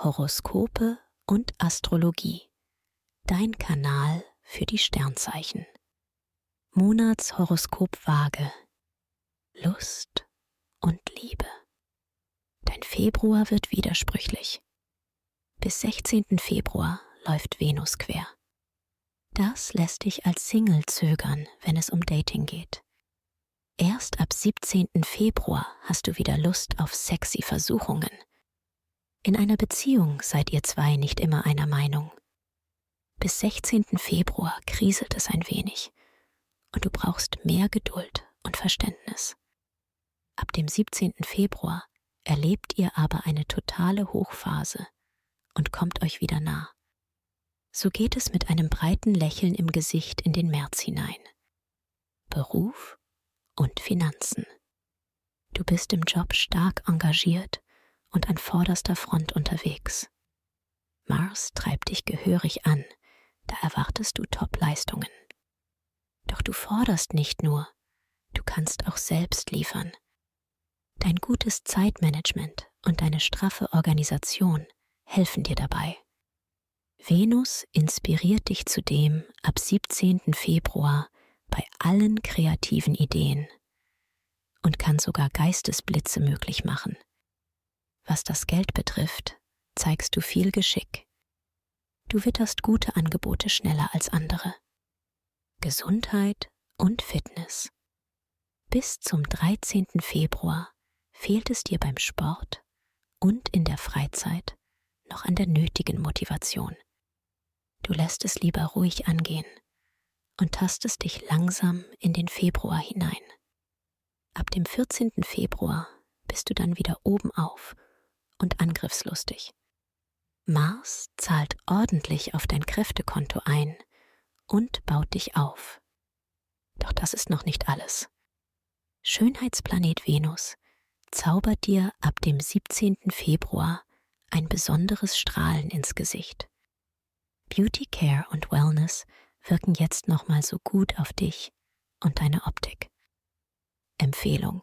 Horoskope und Astrologie. Dein Kanal für die Sternzeichen. Monatshoroskop Waage. Lust und Liebe. Dein Februar wird widersprüchlich. Bis 16. Februar läuft Venus quer. Das lässt dich als Single zögern, wenn es um Dating geht. Erst ab 17. Februar hast du wieder Lust auf sexy Versuchungen. In einer Beziehung seid ihr zwei nicht immer einer Meinung. Bis 16. Februar kriselt es ein wenig und du brauchst mehr Geduld und Verständnis. Ab dem 17. Februar erlebt ihr aber eine totale Hochphase und kommt euch wieder nah. So geht es mit einem breiten Lächeln im Gesicht in den März hinein. Beruf und Finanzen. Du bist im Job stark engagiert und an vorderster Front unterwegs. Mars treibt dich gehörig an, da erwartest du Top-Leistungen. Doch du forderst nicht nur, du kannst auch selbst liefern. Dein gutes Zeitmanagement und deine straffe Organisation helfen dir dabei. Venus inspiriert dich zudem ab 17. Februar bei allen kreativen Ideen und kann sogar Geistesblitze möglich machen. Was das Geld betrifft, zeigst du viel Geschick. Du witterst gute Angebote schneller als andere. Gesundheit und Fitness. Bis zum 13. Februar fehlt es dir beim Sport und in der Freizeit noch an der nötigen Motivation. Du lässt es lieber ruhig angehen und tastest dich langsam in den Februar hinein. Ab dem 14. Februar bist du dann wieder oben auf und angriffslustig. Mars zahlt ordentlich auf dein Kräftekonto ein und baut dich auf. Doch das ist noch nicht alles. Schönheitsplanet Venus zaubert dir ab dem 17. Februar ein besonderes Strahlen ins Gesicht. Beauty Care und Wellness wirken jetzt nochmal so gut auf dich und deine Optik. Empfehlung.